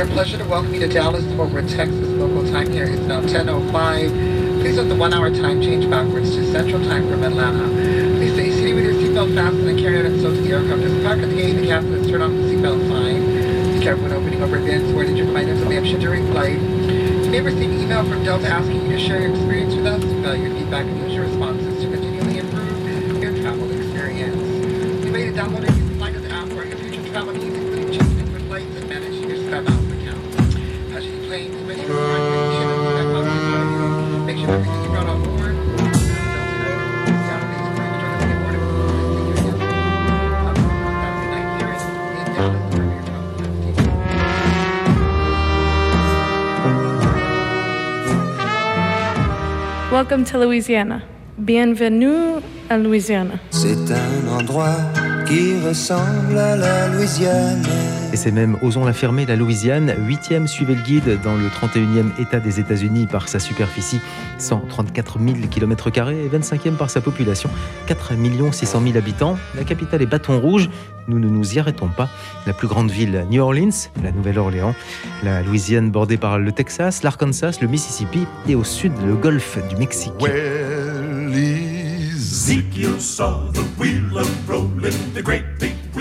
Our pleasure to welcome you to Dallas, Fort Worth, Texas. Local time here is now 10.05. Please note the one-hour time change backwards to Central Time from Atlanta. Please stay seated with your seatbelt fastened and carry out and so to the aircraft. Just park at the gate. The captain has turned off the seatbelt sign. Be careful when opening over bins. Where did you find information during flight? You may receive an email from Delta asking you to share your experience with us. Value your feedback Welcome to Louisiana. Bienvenue à Louisiana. C'est un endroit qui ressemble à la Louisiane. C'est même, osons l'affirmer, la Louisiane, 8e suivait le guide dans le 31e État des États-Unis par sa superficie, 134 000 km et 25e par sa population, 4 600 000 habitants. La capitale est Bâton Rouge. Nous ne nous y arrêtons pas. La plus grande ville, New Orleans, la Nouvelle-Orléans. La Louisiane bordée par le Texas, l'Arkansas, le Mississippi et au sud le golfe du Mexique.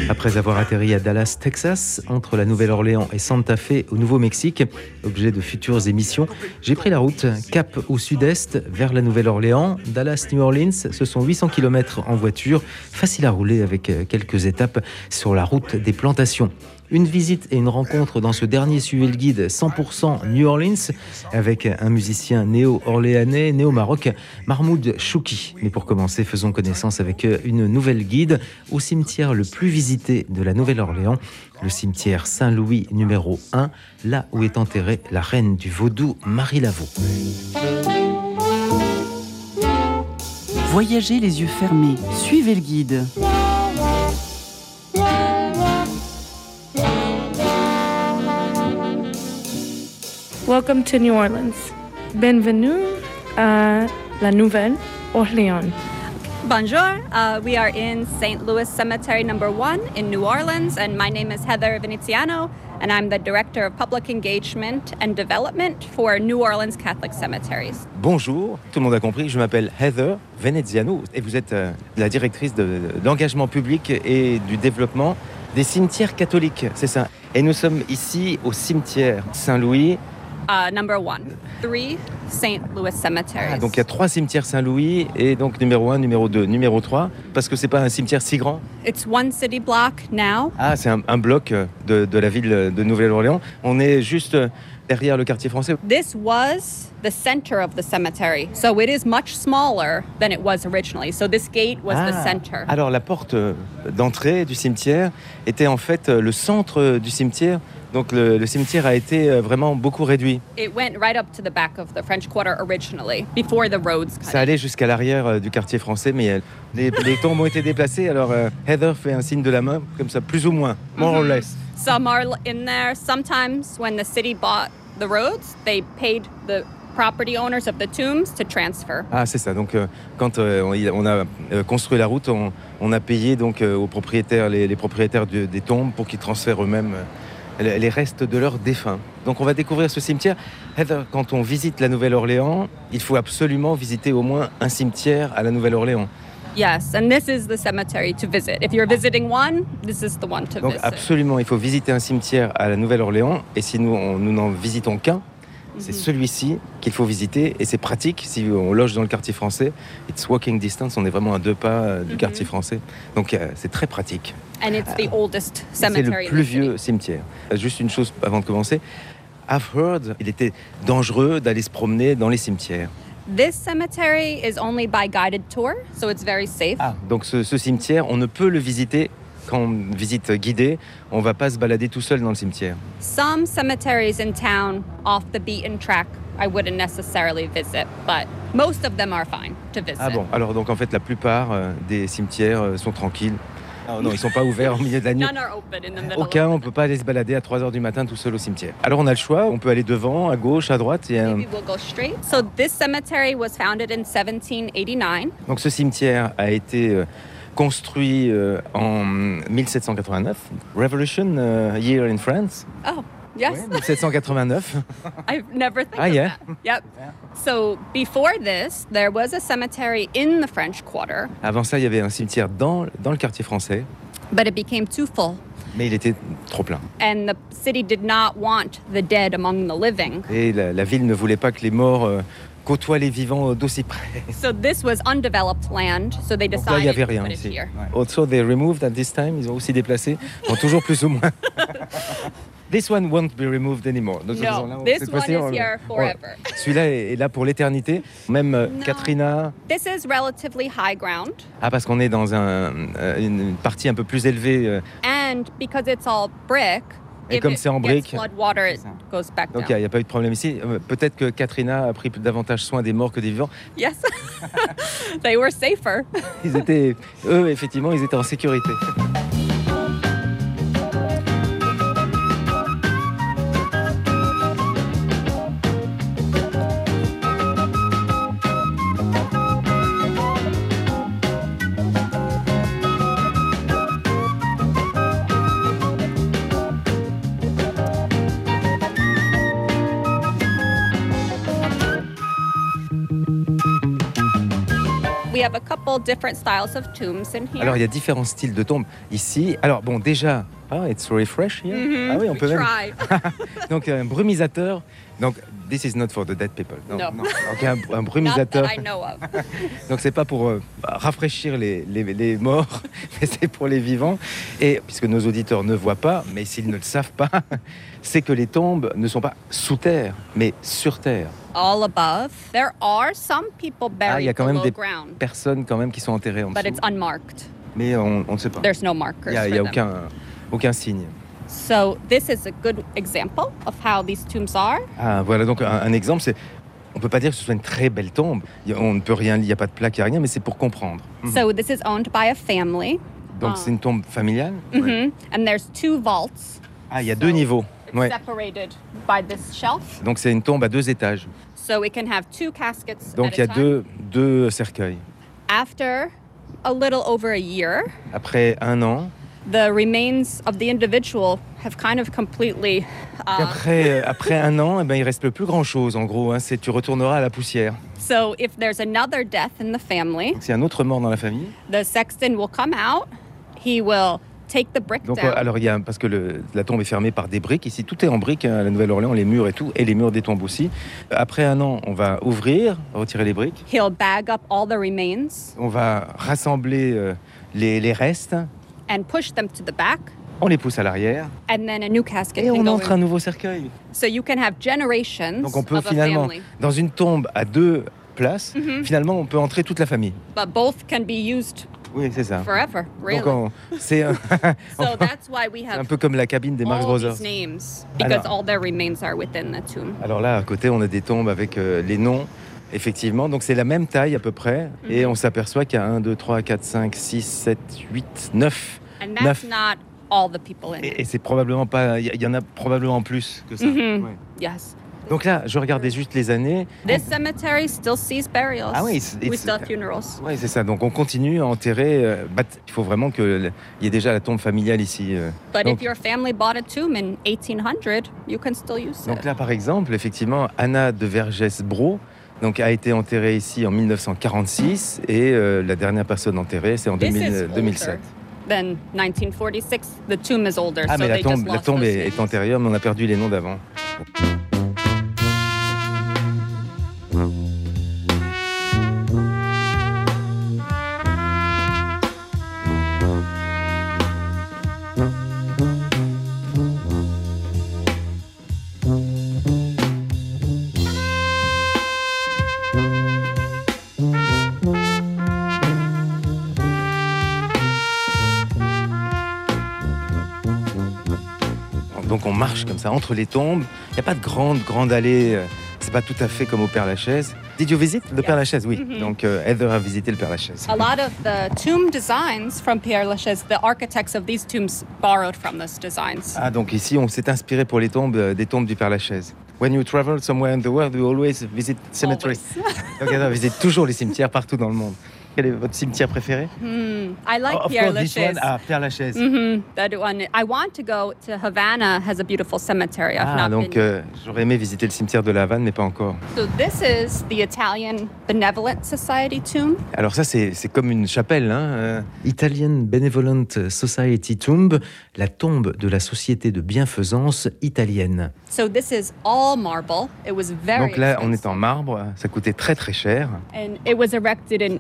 Après avoir atterri à Dallas, Texas, entre la Nouvelle-Orléans et Santa Fe au Nouveau-Mexique, objet de futures émissions, j'ai pris la route cap au sud-est vers la Nouvelle-Orléans. Dallas-New Orleans, ce sont 800 km en voiture, facile à rouler avec quelques étapes sur la route des plantations. Une visite et une rencontre dans ce dernier suivi le guide 100% New Orleans avec un musicien néo-orléanais, néo-maroc, Mahmoud Chouki. Mais pour commencer, faisons connaissance avec une nouvelle guide au cimetière le plus visité de la Nouvelle-Orléans, le cimetière Saint-Louis numéro 1, là où est enterrée la reine du vaudou Marie Laveau. Voyagez les yeux fermés, suivez le guide. Welcome to New Orleans. Bienvenue à la Nouvelle-Orléans. Bonjour, uh, we are in St. Louis Cemetery number one in New Orleans, and my name is Heather Veneziano, and I'm the Director of Public Engagement and Development for New Orleans Catholic Cemeteries. Bonjour, tout le monde a compris, je m'appelle Heather Veneziano et vous êtes euh, la directrice de, l'engagement public et du développement des cimetières catholiques, c'est ça? Et nous sommes ici au cimetière Saint-Louis Uh, number one, three St. Louis cemeteries. Ah, donc il y a trois cimetières Saint-Louis et donc numéro 1, numéro 2, numéro 3, parce que c'est pas un cimetière si grand. It's one city block now. Ah, c'est un, un, bloc de, de, la ville de Nouvelle-Orléans. On est juste derrière le quartier français. This was the center of the cemetery, so it is much smaller than it was originally. So this gate was ah, the center. Alors la porte d'entrée du cimetière était en fait le centre du cimetière. Donc le, le, cimetière a été vraiment beaucoup réduit. It went right up to the back of the French Quarter originally, before the roads cut Ça allait jusqu'à l'arrière du quartier français, mais les, les tombes ont été déplacées. Alors euh, Heather fait un signe de la main, comme ça, plus ou moins, more or less. Some are in there. Sometimes when the city bought the roads, they paid the property owners of the tombs to transfer. Ah, c'est ça. Donc, euh, quand euh, on a euh, construit la route, on, on a payé donc aux propriétaires, les, les propriétaires de, des tombes pour qu'ils transfèrent eux-mêmes les restes de leurs défunts. Donc on va découvrir ce cimetière. Heather, quand on visite la Nouvelle-Orléans, il faut absolument visiter au moins un cimetière à la Nouvelle-Orléans. Yes, and this is the cemetery to visit. If you're visiting one, this is the one to Donc visit. absolument, il faut visiter un cimetière à la Nouvelle-Orléans. Et si nous, on- nous n'en visitons qu'un, c'est celui-ci qu'il faut visiter. Et c'est pratique si on loge dans le quartier français. It's walking distance, on est vraiment à deux pas euh, du quartier français. Donc euh, c'est très pratique. And it's the oldest C'est cemetery le plus vieux cimetière. Euh, Juste une chose avant de commencer. I've heard, il était dangereux d'aller se promener dans les cimetières. This cemetery is only by guided tour, so it's very safe. Ah, donc ce, ce cimetière, on ne peut le visiter qu'en visite guidée. On ne va pas se balader tout seul dans le cimetière. Some cemeteries in town off the beaten track I wouldn't necessarily visit, but most of them are fine to visit. Ah bon, alors donc en fait la plupart euh, des cimetières euh, sont tranquilles. Ah non, ils sont pas ouverts au milieu de la nuit. Aucun, on peut pas aller se balader à 3h du matin tout seul au cimetière. Alors on a le choix, on peut aller devant, à gauche, à droite. Et, euh, Maybe we'll go straight. So this cemetery was founded in 1789. donc ce cimetière a été euh, construit euh, en 1789, Revolution euh, Year in France. Oh, Yes. Ouais, 1789. I've never thought Ah, of yeah? that. Yep. So before this, there was a cemetery in the French Quarter, Avant ça, il y avait un cimetière dans, dans le quartier français, but it became too full. mais il était trop plein. And the city did not want the dead among the living. Et la, la ville ne voulait pas que les morts euh, côtoient les vivants d'aussi près. So this was undeveloped land, so they Donc là, il decided n'y avait rien ici. here. Also, they removed at this time. Ils ont aussi déplacé. Bon, toujours plus ou moins. This one won't be removed anymore. No, on- this one is on- here on- forever. Celui-là est, est là pour l'éternité. Même euh, No. Katrina. This is relatively high ground, Ah, parce qu'on est dans un, euh, une partie un peu plus élevée. euh, and because it's all brick, Et if comme c'est en brique, donc il n'y a, pas eu de problème ici. Euh, Peut-être que Katrina a pris davantage soin des morts que des vivants. Yes, they were safer. Ils étaient, eux, effectivement, ils étaient en sécurité. Alors, il y a différents styles de tombes ici. Alors, bon, déjà, ah, it's refresh here. Mhm, Ah oui, on peut même. try. Donc, un brumisateur. Donc, this is not for the dead people. No. Donc, un, un Not brumisateur. that I know of. Donc, c'est pas pour euh, rafraîchir les, les- les morts, mais c'est pour les vivants. Et puisque nos auditeurs ne voient pas, mais s'ils ne le savent pas, c'est que les tombes ne sont pas sous terre, mais sur terre. All above. There are some people Ah, il y buried a quand même des ground, personnes quand même qui sont enterrées en but dessous. it's unmarked. Mais on on ne sait pas. There's no Il markers n'y a, il y a aucun, aucun signe. So this is a good example of how these tombs are. Ah, voilà, donc un, un exemple, c'est. On peut pas dire que ce soit une très belle tombe. Il y a- On ne peut rien, il n'y a pas de plaque, il n'y a rien, mais c'est pour comprendre. Mhm. So this is owned by a family. Donc c'est une tombe familiale? Mhm. And there's two vaults Ah, il y a deux niveaux. It's Ouais. separated by this shelf. Donc c'est une tombe à deux étages. So we can have two caskets Donc il y a deux cercueils. After a little over a year, Après un an, the remains of the individual have kind of completely et uh, après, euh, après un an, eh ben, il reste plus grand chose en gros. hein. c'est tu retourneras à la poussière. so if there's another death in the family Donc a un autre mort dans la famille, the sexton will come out he will take the brick donc down euh, alors il y a parce que le- la tombe est fermée par des briques. Ici tout est en briques hein, à la Nouvelle-Orléans, les murs et tout, et les murs des tombes aussi. Après un an, on va ouvrir, retirer les briques. he'll bag up all the remains On va rassembler euh, les, les restes, and push them to the back on les pousse à l'arrière and then a new casket et on entre un nouveau cercueil. so you can have generations Donc on peut finalement, dans une tombe à deux places, Mhm. finalement on peut entrer toute la famille. but both can be used Oui, c'est ça. forever really Donc on- c'est un, so that's why we un have peu comme la cabine des Marx Brothers. these names because Alors- all their remains are within the tomb Alors là, à côté, on a des tombes avec euh, les noms, effectivement. Donc c'est la même taille à peu près. Et Mhm. on s'aperçoit qu'il y a 1, 2, 3, 4, 5, 6, 7, 8, 9. and that's Neuf. not all the people in Et, et c'est probablement pas. Il y, y en a probablement plus que ça. Mhm. Ouais. yes Donc là, je regardais juste les années. This cemetery still sees burials. Ah oui, it's- we it's- still have funerals. Oui, c'est ça. Donc on continue à enterrer. euh, il faut vraiment qu'il y ait déjà la tombe familiale ici. euh. But donc, if your family bought a tomb in 1800, you can still use donc it. là, par exemple, effectivement, Anna de Vergès-Bro donc, a été enterrée ici en 1946 et euh, la dernière personne enterrée, c'est en This 2000 is euh, older 2007. Than 1946, the tomb is older, Ah, so mais la tombe, la est, antérieure, mais on a perdu les noms d'avant. Ça entre les tombes. Il n'y a pas de grande, grande allée. euh, C'est pas tout à fait comme au Père Lachaise. Did you visit le Père Lachaise Oui. Mhm. Donc euh, Heather a visité le Père Lachaise. A lot of the tomb designs from Pierre Lachaise, the architects of these tombs borrowed from those designs. Ah, donc ici, on s'est inspiré pour les tombes euh, des tombes du Père Lachaise. When you travel somewhere in the world, you always visit cemeteries. Donc Heather visite toujours les cimetières partout dans le monde. Quel est votre cimetière préféré? Hmm, I like Oh, of Pierre course, this Lachaise. one. Ah, Pierre Lachaise. hmm that one. I want to go to Havana. Has a beautiful cemetery. I've Ah, not donc been. euh, j'aurais aimé visiter le cimetière de La Havane, mais pas encore. So this is the Italian Benevolent Society tomb. Alors ça, c'est comme une chapelle. Hein, euh. Italian Benevolent Society Tomb, la tombe de la société de bienfaisance italienne. So this is all marble. It was very Donc là, on est expensive. en marbre, ça coûtait très très cher. and it was erected in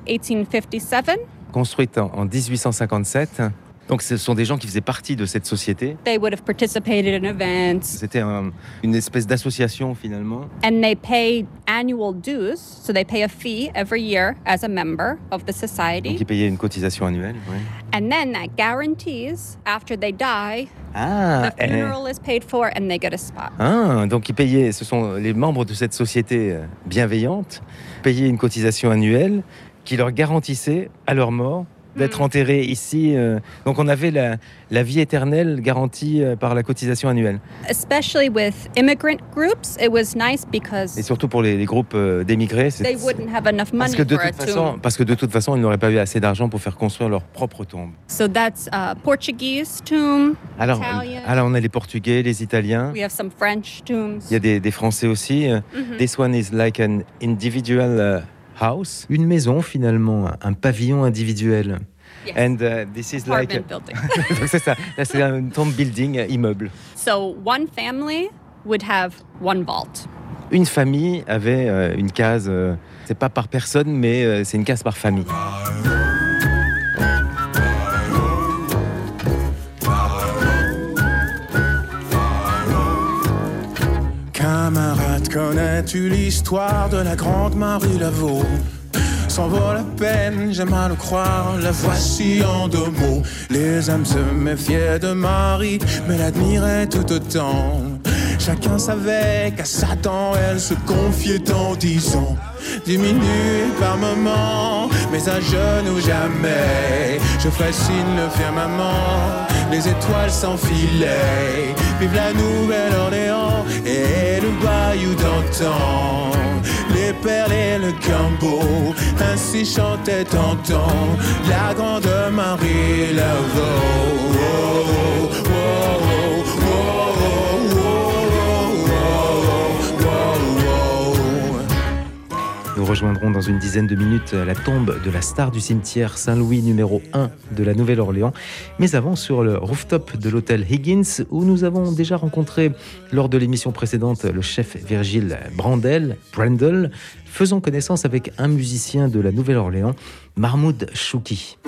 1857. Construite en, en 1857. Donc ce sont des gens qui faisaient partie de cette société. They would have participated in events, C'était un- une espèce d'association finalement. and they pay annual dues. So they pay a fee every year as a member of the Donc society, ils payaient une cotisation annuelle. ouais. and then that guarantees after they die, Ah, the eh. funeral is paid for, and they get a spot. Ah, donc ils payaient, ce sont les membres de cette société euh, bienveillante, payaient une cotisation annuelle qui leur garantissait à leur mort d'être Mm. enterrés ici. euh, donc on avait la, la vie éternelle garantie euh, par la cotisation annuelle. Especially with immigrant groups, it was nice because Et surtout pour les, les groupes euh, d'émigrés, c'est- they wouldn't have enough parce money que, de toute façon, tomb. parce que de toute façon, ils n'auraient pas eu assez d'argent pour faire construire leur propre tombe. So that's a Portuguese tomb. Alors, Italian. alors on a les Portugais, les Italiens. We have some French tombs. Il y a des, des Français aussi. Euh, Mhm. This one is like an individual uh, house. Une maison finalement, un pavillon individuel. Yes. And uh, this is like. Donc c'est ça. Là c'est un tomb building immeuble. so one family would have one vault. Une famille avait euh, une case. euh, c'est pas par personne, mais euh, c'est une case par famille. Connais-tu l'histoire de la grande Marie Laveau? Sans vaut la peine, j'ai mal à le croire, la voici en deux mots. Les hommes se méfiaient de Marie, mais l'admiraient tout autant. Chacun savait qu'à Satan, elle se confiait en disant Diminuée par moment, mais à genoux jamais. Je ferai signe le firmament, les étoiles s'enfilaient. Vive la Nouvelle-Orléans et le bayou d'antan. Les perles et le gambeau, ainsi chantait antan la grande Marie Laveau. Rejoindrons dans une dizaine de minutes la tombe de la star du cimetière Saint-Louis numéro 1 de la Nouvelle-Orléans. Mais avant, sur le rooftop de l'hôtel Higgins, où nous avons déjà rencontré lors de l'émission précédente le chef Virgile Brandel, Brandel, faisons connaissance avec un musicien de la Nouvelle-Orléans, Mahmoud Chouki.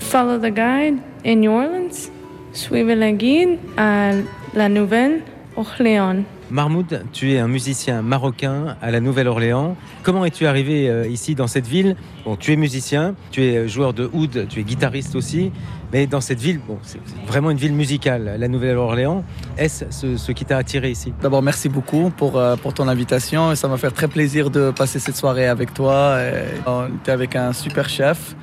Follow the guide in New Orleans? Suivez le guide à la Nouvelle-Orléans. Mahmoud, tu es un musicien marocain à la Nouvelle-Orléans. Comment es-tu arrivé euh, ici dans cette ville? Bon, tu es musicien, tu es euh, joueur de oud, tu es guitariste aussi, mais dans cette ville, bon, c'est vraiment une ville musicale, la Nouvelle-Orléans. Est-ce ce, ce qui t'a attiré ici? D'abord, merci beaucoup pour, euh, pour ton invitation. Et ça m'a fait très plaisir de passer cette soirée avec toi. Et on était avec un super chef.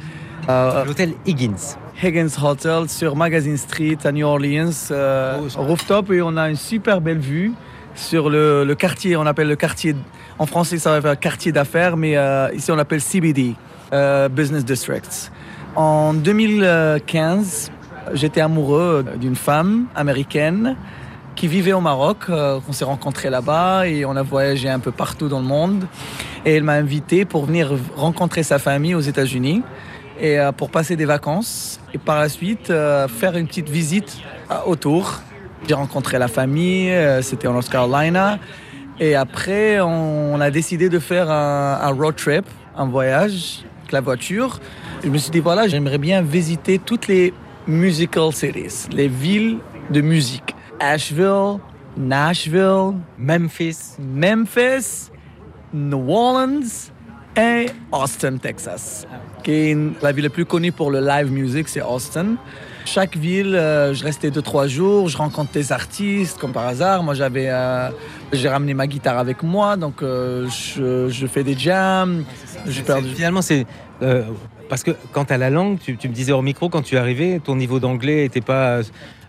Euh, L'hôtel Higgins. Higgins Hotel sur Magazine Street à New Orleans, euh, Oh, rooftop, et on a une super belle vue sur le, le quartier. On appelle le quartier, en français ça va faire quartier d'affaires, mais euh, ici on l'appelle CBD, Business Districts. En 2015, j'étais amoureux d'une femme américaine qui vivait au Maroc. On s'est rencontrés là-bas et on a voyagé un peu partout dans le monde. Et elle m'a invité pour venir rencontrer sa famille aux États-Unis et euh, pour passer des vacances et par la suite euh, faire une petite visite euh, autour. J'ai rencontré la famille, c'était en North Carolina. Et après, on, on a décidé de faire un, un road trip, un voyage avec la voiture. Je me suis dit, voilà, j'aimerais bien visiter toutes les musical cities, les villes de musique. Asheville, Nashville, Memphis. Memphis, New Orleans et Austin, Texas. Qui est une- la ville la plus connue pour le live music, c'est Austin. Chaque ville, euh, je restais deux trois jours, je rencontre des artistes comme par hasard. Moi, j'avais, euh, j'ai ramené ma guitare avec moi, donc euh, je, je fais des jams. Finalement, c'est. parce que quant à la langue, tu, tu me disais hors micro, quand tu es arrivé, ton niveau d'anglais n'était pas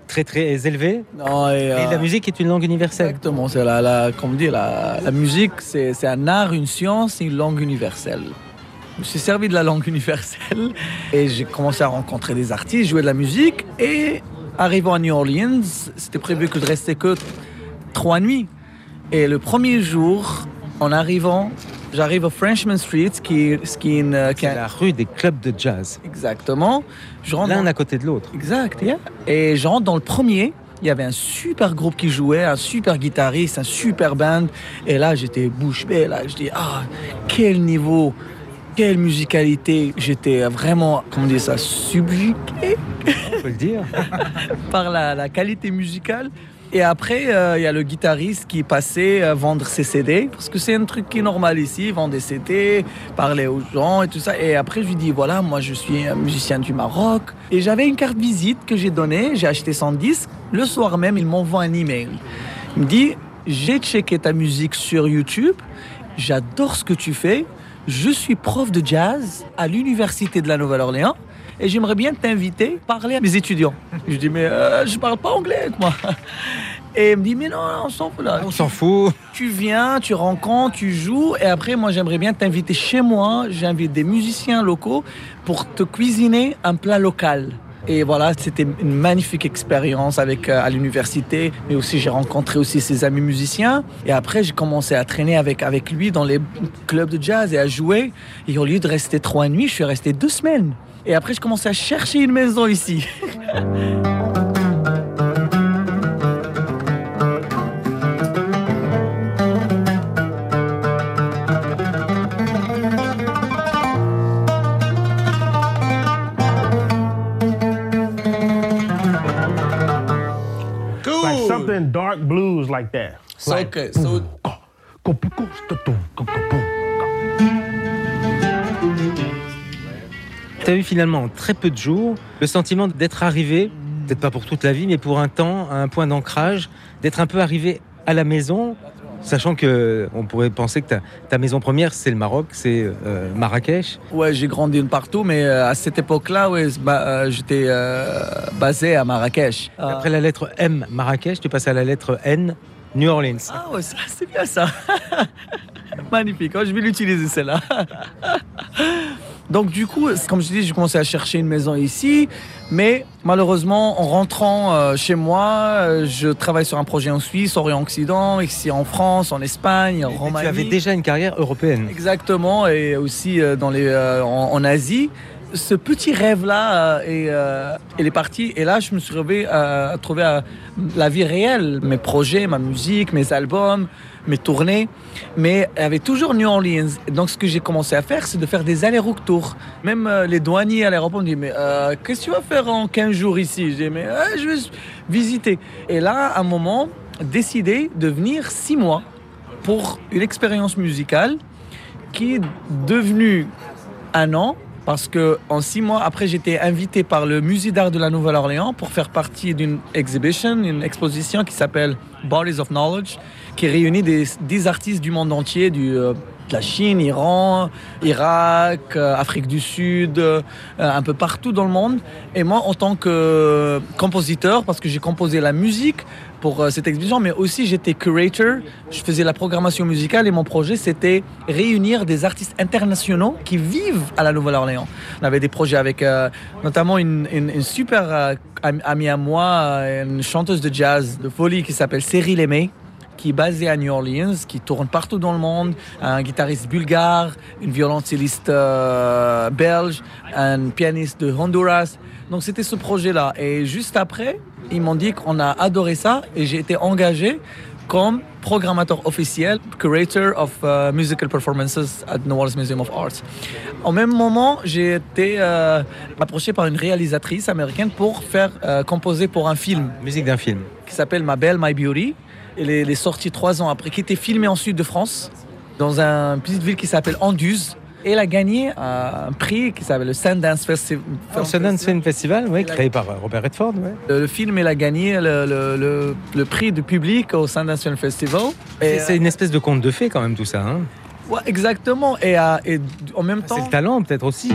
très très élevé. Non, et, Et la musique est une langue universelle. Exactement, c'est la, la, comme on dit, la, la musique, c'est un art, une science, une langue universelle. Je me suis servi de la langue universelle et j'ai commencé à rencontrer des artistes, jouer de la musique. Et arrivant à New Orleans, c'était prévu que je restais que trois nuits. Et le premier jour, en arrivant, j'arrive au Frenchman Street, qui, est- qui est une... qui est C'est un- la rue des clubs de jazz. Exactement. Dans- L'un à côté de l'autre. Exact, yeah. Et je rentre dans le premier. Il y avait un super groupe qui jouait, un super guitariste, un super band. Et là, j'étais bouche bée. Là, je dis, ah, quel niveau, quelle musicalité. J'étais vraiment, comment dire ça, subjugué On peut le dire. par la, la qualité musicale. Et après, euh, il y a le guitariste qui passait euh, vendre ses CD, parce que c'est un truc qui est normal ici, vendre des CD, parler aux gens et tout ça. Et après, je lui dis, voilà, moi je suis un musicien du Maroc. Et j'avais une carte visite que j'ai donnée, j'ai acheté 100 disques. Le soir même, il m'envoie un email. Il me dit, j'ai checké ta musique sur YouTube, j'adore ce que tu fais, je suis prof de jazz à l'Université de la Nouvelle-Orléans et j'aimerais bien t'inviter à parler à mes étudiants. Je dis, mais euh, je parle pas anglais, moi. Et il me dit, mais non, on s'en fout là. On s'en fout. Tu viens, tu rencontres, tu joues, et après, moi, j'aimerais bien t'inviter chez moi. J'invite des musiciens locaux pour te cuisiner un plat local. Et voilà, c'était une magnifique expérience avec euh, à l'université, mais aussi j'ai rencontré aussi ses amis musiciens. Et après, j'ai commencé à traîner avec avec lui dans les clubs de jazz et à jouer. Et au lieu de rester trois nuits, je suis resté deux semaines. Et après, je commençais à chercher une maison ici. like that. So, okay, so Tu as eu finalement en très peu de jours le sentiment d'être arrivé, peut-être pas pour toute la vie, mais pour un temps, à un point d'ancrage, d'être un peu arrivé à la maison, sachant que on pourrait penser que ta, ta maison première, c'est le Maroc, c'est euh, Marrakech. Ouais, j'ai grandi de partout, mais euh, à cette époque-là, ouais, bah, euh, j'étais basé à Marrakech. Après la lettre M, Marrakech, tu passes à la lettre N, New Orleans. Ah ouais, c'est bien ça. Magnifique, oh, je vais l'utiliser celle-là. Donc du coup, comme je dis, j'ai commencé à chercher une maison ici, mais malheureusement, en rentrant euh, chez moi, euh, je travaille sur un projet en Suisse, Orient-Occident, ici en France, en Espagne, en Roumanie. tu avais déjà une carrière européenne. Exactement, et aussi euh, dans les, euh, en, en Asie. Ce petit rêve-là est, euh, il est parti. Et là, je me suis retrouvé à, à trouver la vie réelle, mes projets, ma musique, mes albums, mes tournées. Mais avait toujours New Orleans. Donc, ce que j'ai commencé à faire, c'est de faire des allers-retours. Même euh, les douaniers à l'aéroport me disent Mais euh, qu'est-ce que tu vas faire en 15 jours ici? Je dis Mais je vais visiter. Et là, à un moment, décidé de venir 6 mois pour une expérience musicale qui est devenue un an parce que en six mois après j'étais invité par le musée d'art de la Nouvelle-Orléans pour faire partie d'une exhibition, une exposition qui s'appelle Bodies of Knowledge, qui réunit des, artistes du monde entier, euh, de la Chine, Iran, Irak, euh, Afrique du Sud, euh, un peu partout dans le monde. Et moi en tant que compositeur, parce que j'ai composé la musique pour euh, cette exhibition, mais aussi j'étais curator, je faisais la programmation musicale et mon projet c'était réunir des artistes internationaux qui vivent à la Nouvelle-Orléans. On avait des projets avec euh, notamment une, super euh, am- amie à moi, une chanteuse de jazz de folie qui s'appelle Cyril Aimé qui est basée à New Orleans, qui tourne partout dans le monde, un guitariste bulgare, une violoncelliste belge, un pianiste de Honduras. Donc c'était ce projet-là. Et juste après, ils m'ont dit qu'on a adoré ça et j'ai été engagé comme programmateur officiel, curator of uh, musical performances at New Orleans Museum of Arts. Au même moment, j'ai été euh, approché par une réalisatrice américaine pour faire euh, composer pour un film Musique d'un film. qui s'appelle Ma Belle, My Beauty. Elle est, elle est sortie trois ans après, qui était filmée en sud de France, dans une petite ville qui s'appelle Anduze. Et elle a gagné un prix qui s'appelle le Sundance Festi- Le Sundance Film Festival, ouais, créé par euh, Robert Redford. ouais. Le, le film, elle a gagné le, le- prix du public au Sundance Film Festival. C'est une espèce de conte de fées quand même tout ça. hein. ouais, exactement. Et, euh, et en même temps, C'est le talent peut-être aussi.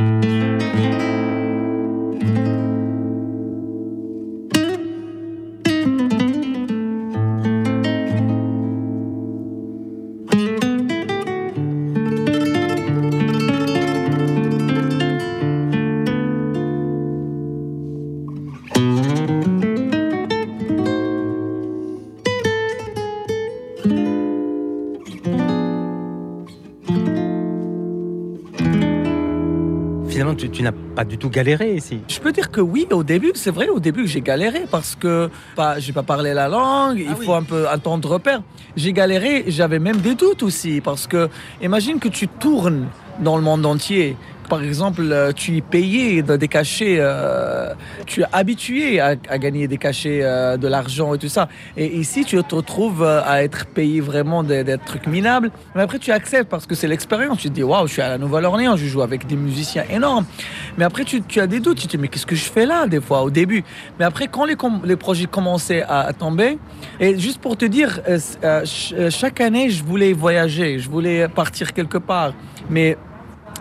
Tu, tu n'as pas du tout galéré ici. Je peux dire que oui, au début, c'est vrai, au début, j'ai galéré parce que pas, j'ai pas parlé la langue, il faut un peu un temps de repère. J'ai galéré, j'avais même des doutes aussi parce que imagine que tu tournes dans le monde entier. Par exemple, euh, tu es payé de- des cachets, euh, tu es habitué à, gagner des cachets, euh, de l'argent et tout ça. Et ici, tu te retrouves à être payé vraiment des, trucs minables. Mais après, tu acceptes parce que c'est l'expérience. Tu te dis, waouh, je suis à la Nouvelle-Orléans, je joue avec des musiciens énormes. Mais après, tu, as des doutes. Tu te dis, mais qu'est-ce que je fais là, des fois, au début? Mais après, quand les, projets commençaient à, tomber, et juste pour te dire, chaque année, je voulais voyager, je voulais partir quelque part. Mais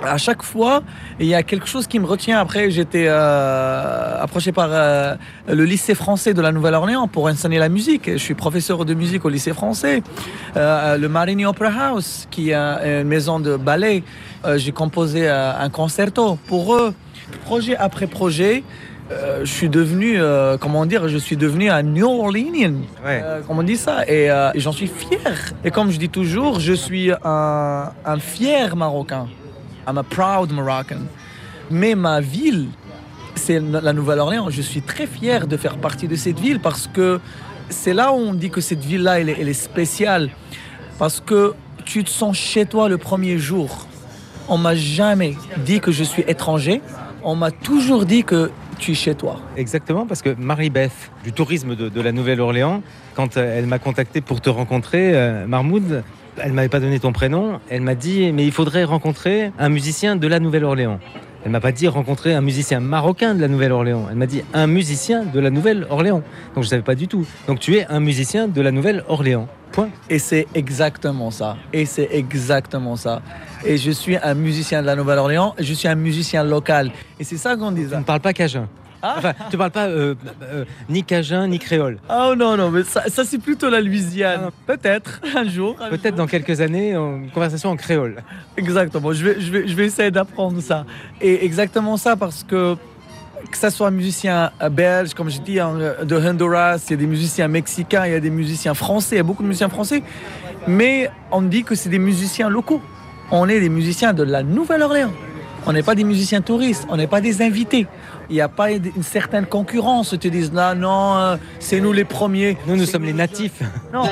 à chaque fois, il y a quelque chose qui me retient. Après, j'étais euh, approché par euh, le lycée français de la Nouvelle-Orléans pour enseigner la musique. Je suis professeur de musique au lycée français. Euh, le Marigny Opera House, qui est une maison de ballet. Euh, J'ai composé euh, un concerto pour eux. Projet après projet, euh, je suis devenu, euh, comment dire, je suis devenu un New Orleanian. Ouais. Euh, comment on dit ça? Et, euh, et j'en suis fier. Et comme je dis toujours, je suis un, un fier Marocain. I'm a proud Moroccan. Mais ma ville, c'est la Nouvelle-Orléans. Je suis très fier de faire partie de cette ville parce que c'est là où on dit que cette ville-là, elle, est- spéciale. Parce que tu te sens chez toi le premier jour. On m'a jamais dit que je suis étranger. On m'a toujours dit que tu es chez toi. Exactement, parce que Marie-Beth, du tourisme de, la Nouvelle-Orléans, quand euh, elle m'a contacté pour te rencontrer, euh, elle m'avait pas donné ton prénom, elle m'a dit, mais il faudrait rencontrer un musicien de la Nouvelle-Orléans. Elle m'a pas dit rencontrer un musicien marocain de la Nouvelle-Orléans. Elle m'a dit un musicien de la Nouvelle-Orléans. Donc je savais pas du tout. Donc tu es un musicien de la Nouvelle-Orléans. Point. Et c'est exactement ça. Et c'est exactement ça. Et je suis un musicien de la Nouvelle-Orléans. Je suis un musicien local. Et c'est ça qu'on Tu disait. ne parles pas cajun. Ah. Enfin, tu parles pas euh, euh, ni cajun ni créole. Oh non, non, mais ça, ça, c'est plutôt la Louisiane. Ah. Peut-être, un jour. Peut-être dans quelques années, une conversation en créole. Exactement, je vais, je vais, je vais essayer d'apprendre ça. Et exactement ça parce que que ça soit un musicien euh, belge, comme je dis, hein, de Honduras, il y a des musiciens mexicains, il y a des musiciens français, il y a beaucoup de musiciens français, mais on dit que c'est des musiciens locaux. On est des musiciens de la Nouvelle-Orléans. On n'est pas des musiciens touristes, on n'est pas des invités. Il n'y a pas une certaine concurrence. Ils te disent, là, non, euh, c'est nous les premiers. Nous, nous sommes les natifs. Non.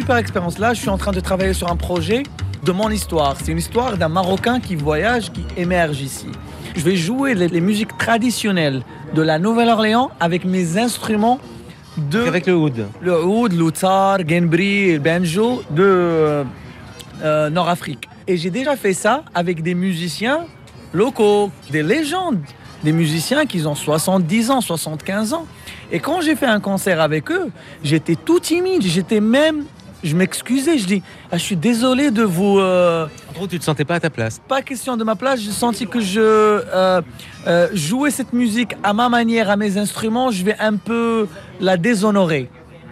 Super expérience. Là, je suis en train de travailler sur un projet de mon histoire. C'est une histoire d'un Marocain qui voyage, qui émerge ici. Je vais jouer les, les musiques traditionnelles de la Nouvelle-Orléans avec mes instruments de Avec le oud. le oud, l'outar, genbri le banjo de euh, euh, Nord-Afrique. Et j'ai déjà fait ça avec des musiciens locaux, des légendes, des musiciens qui ont 70 ans, 75 ans. Et quand j'ai fait un concert avec eux, j'étais tout timide, j'étais même, je m'excusais, je dis, ah, je suis désolé de vous... euh, En gros, tu te sentais pas à ta place. pas question de ma place, j'ai senti que je euh, euh, jouais cette musique à ma manière, à mes instruments, je vais un peu la déshonorer.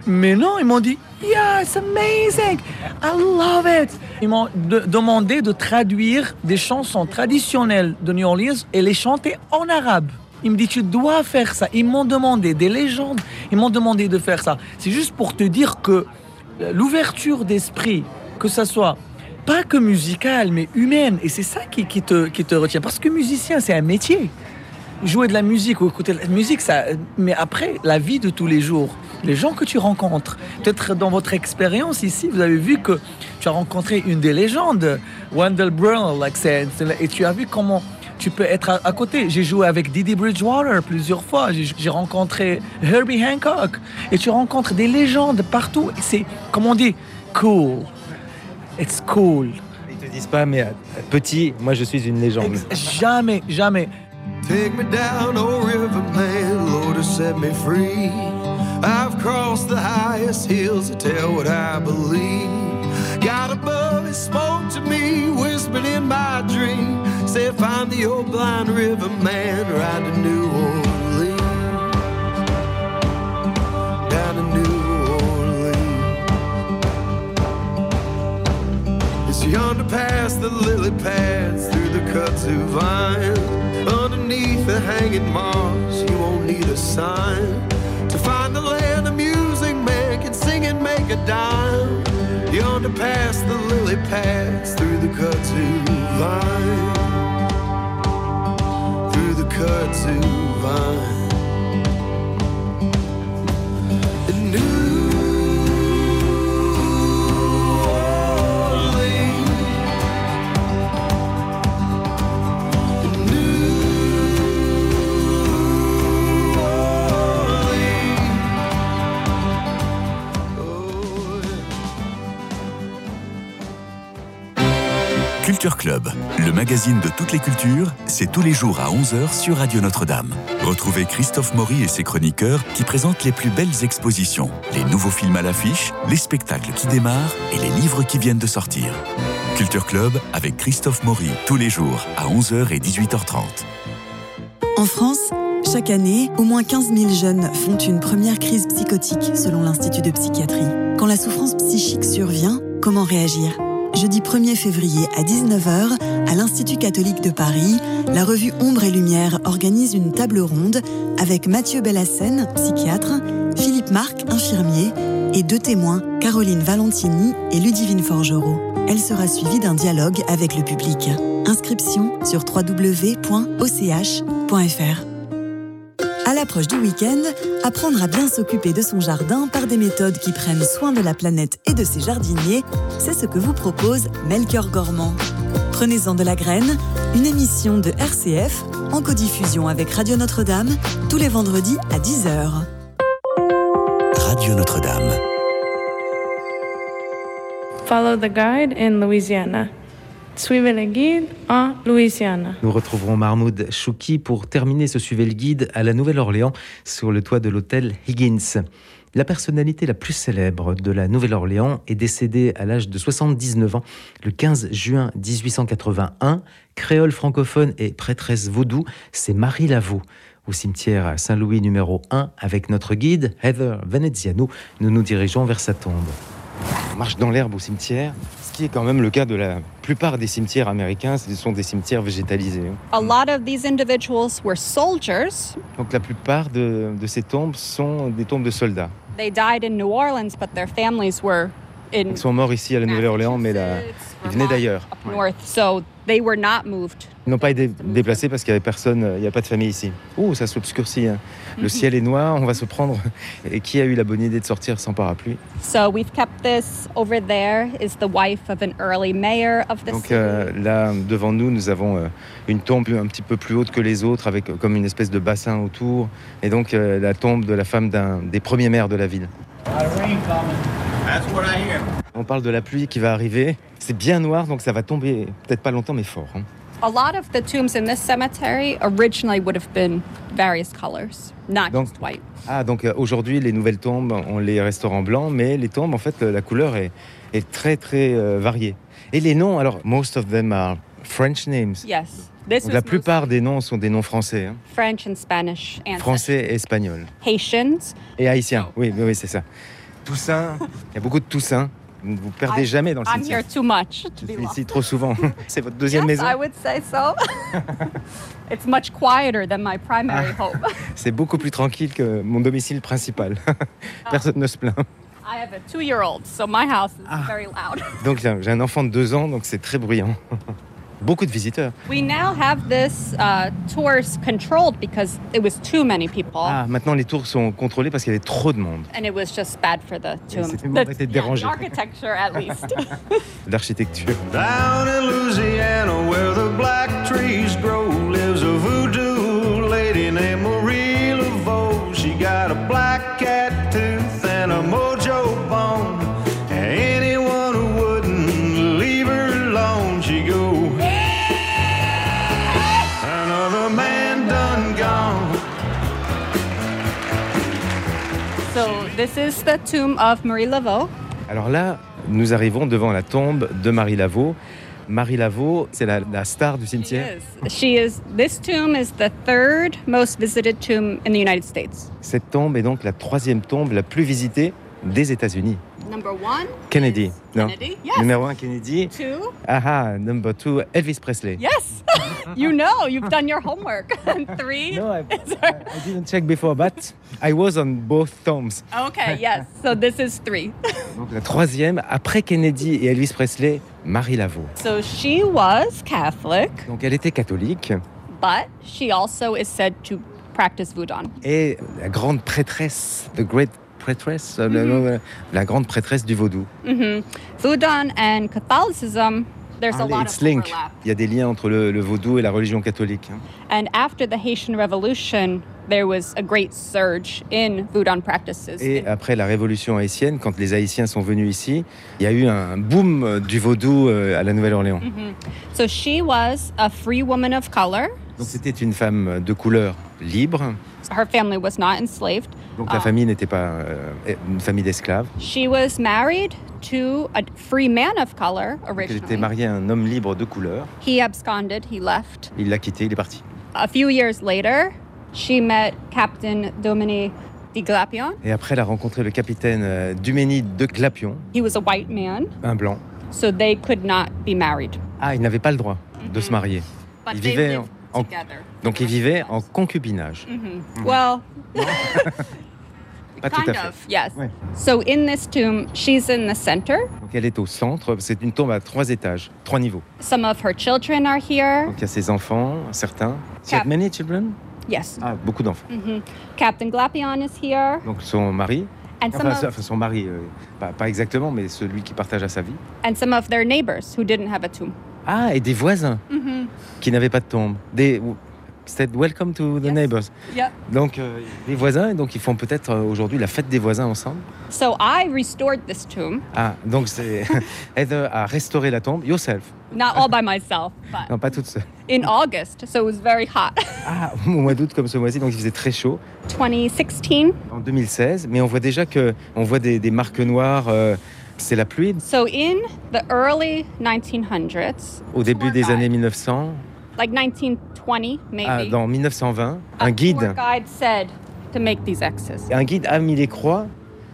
Mais non, ils m'ont dit, yeah, it's amazing, I love it. Ils m'ont de- demandé de traduire des chansons traditionnelles de New Orleans et les chanter en arabe. Ils me disent, tu dois faire ça. Ils m'ont demandé, des légendes, ils m'ont demandé de faire ça. C'est juste pour te dire que l'ouverture d'esprit, que ça soit pas que musicale, mais humaine. Et c'est ça qui, te, qui te retient. Parce que musicien, c'est un métier. Jouer de la musique ou écouter de la musique, ça. Mais après, la vie de tous les jours, les gens que tu rencontres, peut-être dans votre expérience ici, vous avez vu que tu as rencontré une des légendes, Wendell c'est- et tu as vu comment tu peux être à, à côté. J'ai joué avec Didi Bridgewater plusieurs fois. J'ai rencontré Herbie Hancock. Et tu rencontres des légendes partout. C'est, comme on dit, cool. It's cool. Ils te disent pas, mais euh, petit, moi je suis une légende. Ex- Jamais, jamais. Take me down, oh river man, Lord, to set me free. I've crossed the highest hills to tell what I believe. God above, he spoke to me, whispered in my dream. Said, find the old blind river man, ride to New Orleans. Down to New Orleans. It's yonder past the lily pads, through the kudzu vines. Underneath the hanging moss, you won't need a sign. To find the land of music man can sing and make a dime. Yonder past the lily pads, through the kudzu vine. Cut to vine. Culture Club, le magazine de toutes les cultures, c'est tous les jours à 11h sur Radio Notre-Dame. Retrouvez Christophe Maury et ses chroniqueurs qui présentent les plus belles expositions, les nouveaux films à l'affiche, les spectacles qui démarrent et les livres qui viennent de sortir. Culture Club avec Christophe Maury tous les jours à 11h et 18h30. En France, chaque année, au moins 15 000 jeunes font une première crise psychotique, selon l'Institut de psychiatrie. Quand la souffrance psychique survient, comment réagir? Jeudi 1er février à 19h, à l'Institut catholique de Paris, la revue Ombre et Lumière organise une table ronde avec Mathieu Bellassène, psychiatre, Philippe Marc, infirmier, et deux témoins, Caroline Valentini et Ludivine Forgereau. Elle sera suivie d'un dialogue avec le public. Inscription sur www.och.fr. À l'approche du week-end, apprendre à bien s'occuper de son jardin par des méthodes qui prennent soin de la planète et de ses jardiniers, c'est ce que vous propose Melchior Gormand. Prenez-en de la graine, une émission de RCF en codiffusion avec Radio Notre-Dame tous les vendredis à 10h. Radio Notre-Dame. Follow the guide in Louisiana. Suivez le guide en Louisiana. Nous retrouverons Mahmoud Chouki pour terminer ce Suivez le guide à la Nouvelle-Orléans sur le toit de l'hôtel Higgins. La personnalité la plus célèbre de la Nouvelle-Orléans est décédée à l'âge de 79 ans le 15 juin 1881. Créole francophone et prêtresse vaudou, c'est Marie Laveau. Au cimetière Saint-Louis numéro 1 avec notre guide Heather Veneziano, nous nous dirigeons vers sa tombe. On marche dans l'herbe au cimetière, ce qui est quand même le cas de la plupart des cimetières américains, ce sont des cimetières végétalisés. A lot of these individuals were soldiers. Donc la plupart de, de ces tombes sont des tombes de soldats. They died in New Orleans, but their families were in Ils sont morts ici à la Nouvelle-Orléans, mais la- ils venaient d'ailleurs. so they were not moved. Ils n'ont pas été déplacés parce qu'il n'y avait personne, il n'y a pas de famille ici. Ouh, ça s'obscurcit. hein. Le ciel est noir, on va se prendre. Et qui a eu la bonne idée de sortir sans parapluie? So we've kept this over there. Is the wife of an early mayor of the Donc city. euh, là, devant nous, nous avons euh, une tombe un petit peu plus haute que les autres, avec comme une espèce de bassin autour. Et donc euh, la tombe de la femme d'un des premiers maires de la ville. On parle de la pluie qui va arriver. C'est bien noir, donc ça va tomber peut-être pas longtemps, mais fort. hein. A lot of the tombs in this cemetery originally would have been various colors, not Donc- just white. Ah, donc euh, aujourd'hui, les nouvelles tombes, on les restaure en blanc, mais les tombes, en fait, euh, la couleur est, est très, très euh, variée. Et les noms, alors, most of them are French names. Yes, this Donc, la plupart des noms sont des noms français, hein. French and Spanish français et espagnol. Haitians. Et haïtiens, oui, oui, oui, c'est ça. Toussaint, il y a beaucoup de Toussaint. Vous ne vous perdez I- jamais dans le I'm cimetière. here too much to Je suis ici trop souvent. c'est votre deuxième yes, maison I would say so. it's much quieter than my primary Ah. home. C'est beaucoup plus tranquille que mon domicile principal. Personne ne se plaint. I have a two-year-old, so my house is Ah. very loud. Donc j'ai un enfant de deux ans, donc c'est très bruyant. Beaucoup de visiteurs. We now have this uh, tours controlled because it was too many people. Ah, maintenant les tours sont contrôlées parce qu'il y avait trop de monde. And it was just bad for the tomb. c'était yeah, dérangé. the architecture, at least. L'architecture. Down in Louisiana, where the black trees grow, this is the tomb of Marie Laveau. Alors là, nous arrivons devant la tombe de Marie Laveau. Marie Laveau, c'est la, la star du cimetière. She is. This tomb is the third most visited tomb in the United States. Cette tombe est donc la troisième tombe la plus visitée des États-Unis. Number one. Kennedy, non Kennedy, yes. Numéro un, Kennedy. Two. Ah ah, number two, Elvis Presley. Yes. you know. You've done your homework. And three. No, I, I didn't check before, but I was on both tombs. Okay. Yes. So this is three. Donc la troisième, après Kennedy et Elvis Presley, Marie Laveau. So she was Catholic, Donc elle était catholique but she also is said to practice Voodoo. et la grande prêtresse, the great prêtresse, euh, Mhm. le- la grande prêtresse du vaudou. hmm Voodoo and Catholicism. There's a Ah, lot it's of link. overlap. Il y a des liens entre le, le vaudou et la religion catholique. hein. And after the Haitian Revolution, there was a great surge in Voodoo practices. Et après la révolution haïtienne, quand les Haïtiens sont venus ici, il y a eu un boom du vaudou euh, à la Nouvelle-Orléans. Mhm. So she was a free woman of color. Donc c'était une femme de couleur libre. Her family was not enslaved. Donc la Ah. famille n'était pas euh, une famille d'esclaves. She was married to a free man of color Donc elle était originally. mariée à un homme libre de couleur. He absconded, he left. Il l'a quitté, il est parti. A few years later, she met Captain Dominique de Glapion. Et après, elle a rencontré le capitaine euh, Duménil de Glapion, He was a white man, un blanc. so they could not be married. Ah, il n'avait pas le droit de se marier. But Il they vivait lived en- en-. Donc il vivait en concubinage. Mhm. Well, Pas tout kind à fait. of, yes. Ouais. So in this tomb, she's in the center. Donc elle est au centre. C'est une tombe à trois étages, trois niveaux. Some of her children are here. Donc il y a ses enfants, certains. She had many children? Yes. Ah, beaucoup d'enfants. Mhm. Captain Glapion is here. Donc son mari, And some, enfin, of, enfin, son mari, euh, pas, pas exactement, mais celui qui partagea sa vie. and some of their neighbors who didn't have a tomb. Ah, et des voisins Mhm. qui n'avaient pas de tombe. Des, said welcome to the neighbors. Yep. Donc euh, les voisins, donc ils font peut-être euh, aujourd'hui la fête des voisins ensemble. So I restored this tomb, Ah, donc c'est Heather a restauré la tombe yourself. not all by myself, but Non, pas toute seule. in August, so it was very hot. Ah, au mois d'août comme ce mois-ci, donc il faisait très chaud 2016. en 2016, mais on voit déjà que on voit des, des marques noires. euh, c'est la pluie. So in the early 1900s, Au début des années 1900, like 1920 maybe, ah, dans 1920, a un guide, guide said to make these X's. un guide a mis les croix.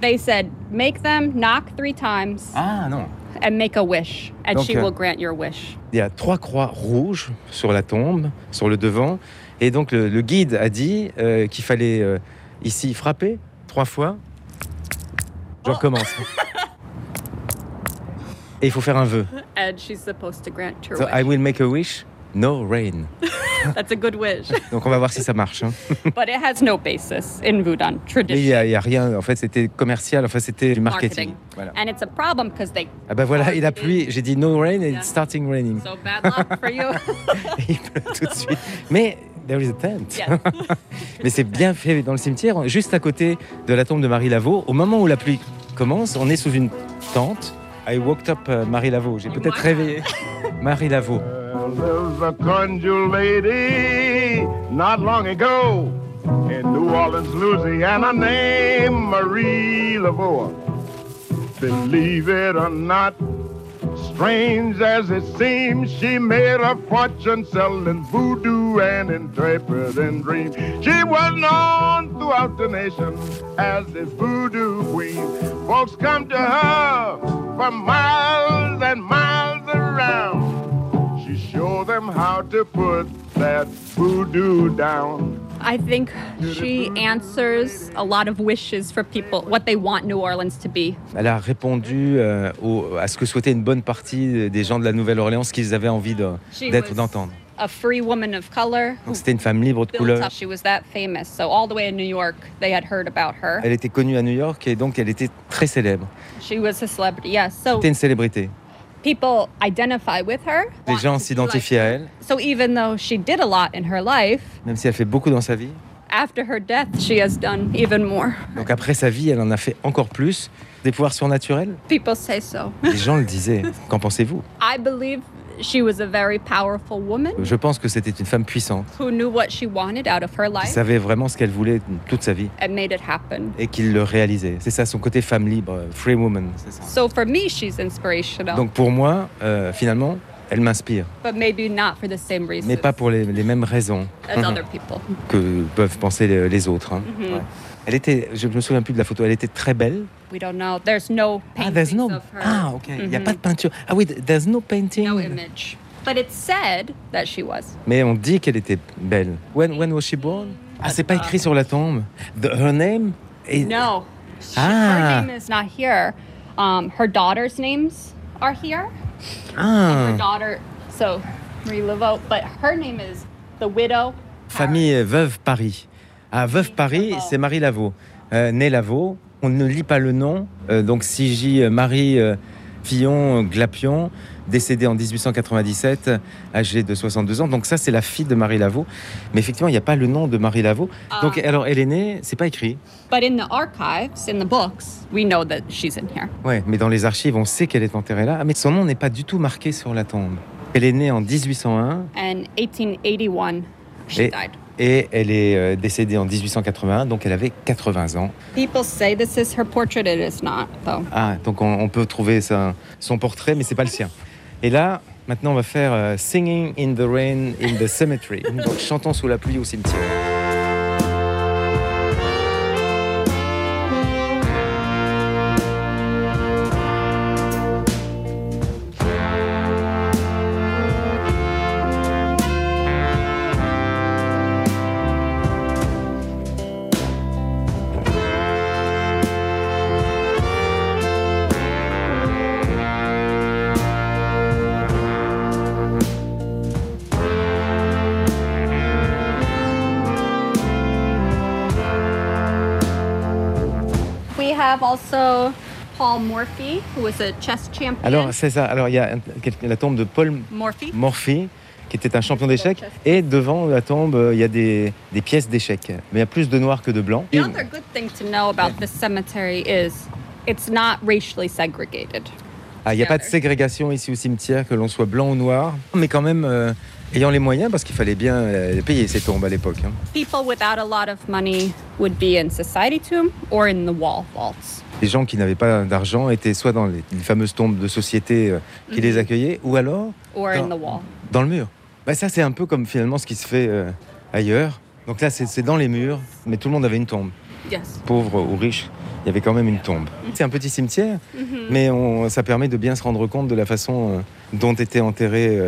They said, make them, knock three times, Ah non. and make a wish, and Donc, she euh, will grant your wish. Il y a trois croix rouges sur la tombe, sur le devant, et donc le, le guide a dit euh, qu'il fallait euh, ici frapper trois fois. Je recommence. Et il faut faire un vœu. And she's supposed to grant your So I wish. will make a wish, no rain. That's a good wish. Donc on va voir si ça marche. hein. but it has no basis in Voodoo Mais il tradition. n'y a, il y a rien, en fait c'était commercial, enfin c'était du marketing. Marketing. Voilà. And it's a problem because they. Ah ben voilà, il a plu, j'ai dit no rain and it's starting raining. So bad luck for you. il pleut tout de suite. Mais there is a tent. Yes. Mais c'est bien fait dans le cimetière, juste à côté de la tombe de Marie Laveau. Au moment où la pluie commence, on est sous une tente. I woke up euh, Marie Laveau. J'ai peut-être réveillé Marie Laveau. There's a conjure lady not long ago in New Orleans, Louisiana, named Marie Laveau. Believe it or not, strange as it seems, she made a fortune selling voodoo and interpreting dreams. She was known throughout the nation as the voodoo queen. Folks come to her from miles and miles around. She showed them how to put that voodoo down. I think she answers a lot of wishes for people, what they want New Orleans to be. Elle a répondu euh, au- à ce que souhaitait une bonne partie des gens de la Nouvelle-Orléans, ce qu'ils avaient envie d'être, d'entendre. A free woman of color Donc c'était une femme libre de couleur. She was that famous. So all the way in New York, they had heard about her. Elle était connue à New York et donc elle était très célèbre. She was a celebrity. Yes. So C'était une célébrité. People identify with her. Les gens s'identifiaient à elle, So even though she did a lot in her life, même si elle fait beaucoup dans sa vie. after her death, she has done even more. Donc après sa vie, elle en a fait encore plus. Des pouvoirs surnaturels? People say so. Les gens le disaient. Qu'en pensez-vous? I believe She was a very powerful woman Je pense que c'était une femme puissante, who knew what she wanted out of her qui life savait vraiment ce qu'elle voulait toute sa vie and made it happen. et qui le réalisait. C'est ça son côté femme libre, free woman. c'est ça. So for me, she's inspirational, Donc pour moi, euh, finalement, elle m'inspire, but maybe not for the same reasons mais pas pour les, les mêmes raisons as other people. que peuvent penser les, les autres. hein. Mhm. Ouais. Elle était, je me souviens plus de la photo, elle était très belle. We don't know. There's no Ah, there's no. of her. Ah, ok. Il n'y a Mhm. pas de peinture. Ah oui, there's no painting. No image. But it's said that she was. Mais on dit qu'elle était belle. When, when was she born? Ah, c'est pas écrit sur la tombe. The- her name est- No. She- Ah. Her name is not here. Um, her daughter's names are here. Her Ah, daughter, so Marie Laveau, but her name is the widow. famille Veuve Paris. Ah, Veuve Paris, c'est Marie Lavaux. Euh, née Lavaux. On ne lit pas le nom. Euh, donc, Sigi euh, Marie euh, Fillon Glapion, décédée en 1897, âgée de 62 ans. Donc, ça, c'est la fille de Marie Lavaux. Mais effectivement, il n'y a pas le nom de Marie Lavaux. Donc, Ah. alors, elle est née, c'est pas écrit. But in the archives, in the books, we know that she's in here. Ouais, mais dans les archives, on sait qu'elle est enterrée là. Ah, mais son nom n'est pas du tout marqué sur la tombe. Elle est née en 1801 And 1881, she died. Et elle est euh, décédée en 1881, donc elle avait 80 ans. People say this is her portrait. It is not, though. Ah, donc on, on peut trouver son portrait, mais c'est pas le sien. Et là, maintenant, on va faire euh, Singing in the Rain in the Cemetery. Donc, chantons sous la pluie au cimetière. Alors, c'est ça. Alors, il y a la tombe de Paul Morphy. Morphy, qui était un champion d'échecs. Et devant la tombe, euh, il y a des, des pièces d'échecs. Mais il y a plus de noir que de blanc. The other good thing to know about this cemetery is? It's not racially segregated. Ah, il n'y a pas de ségrégation ici au cimetière, que l'on soit blanc ou noir. Mais quand même, euh, ayant les moyens, parce qu'il fallait bien euh, payer ces tombes à l'époque. hein. People without a lot of money would be in society tomb or in the wall vaults. Les gens qui n'avaient pas d'argent étaient soit dans les, les fameuses tombes de société euh, qui les accueillaient, ou alors Or in Dans- the wall. dans le mur. Bah, ça, c'est un peu comme finalement ce qui se fait euh, ailleurs. Donc là, c'est dans les murs, mais tout le monde avait une tombe. Yes. Pauvre ou riche, il y avait quand même une tombe. C'est un petit cimetière, Mhm. mais on- ça permet de bien se rendre compte de la façon dont étaient enterrés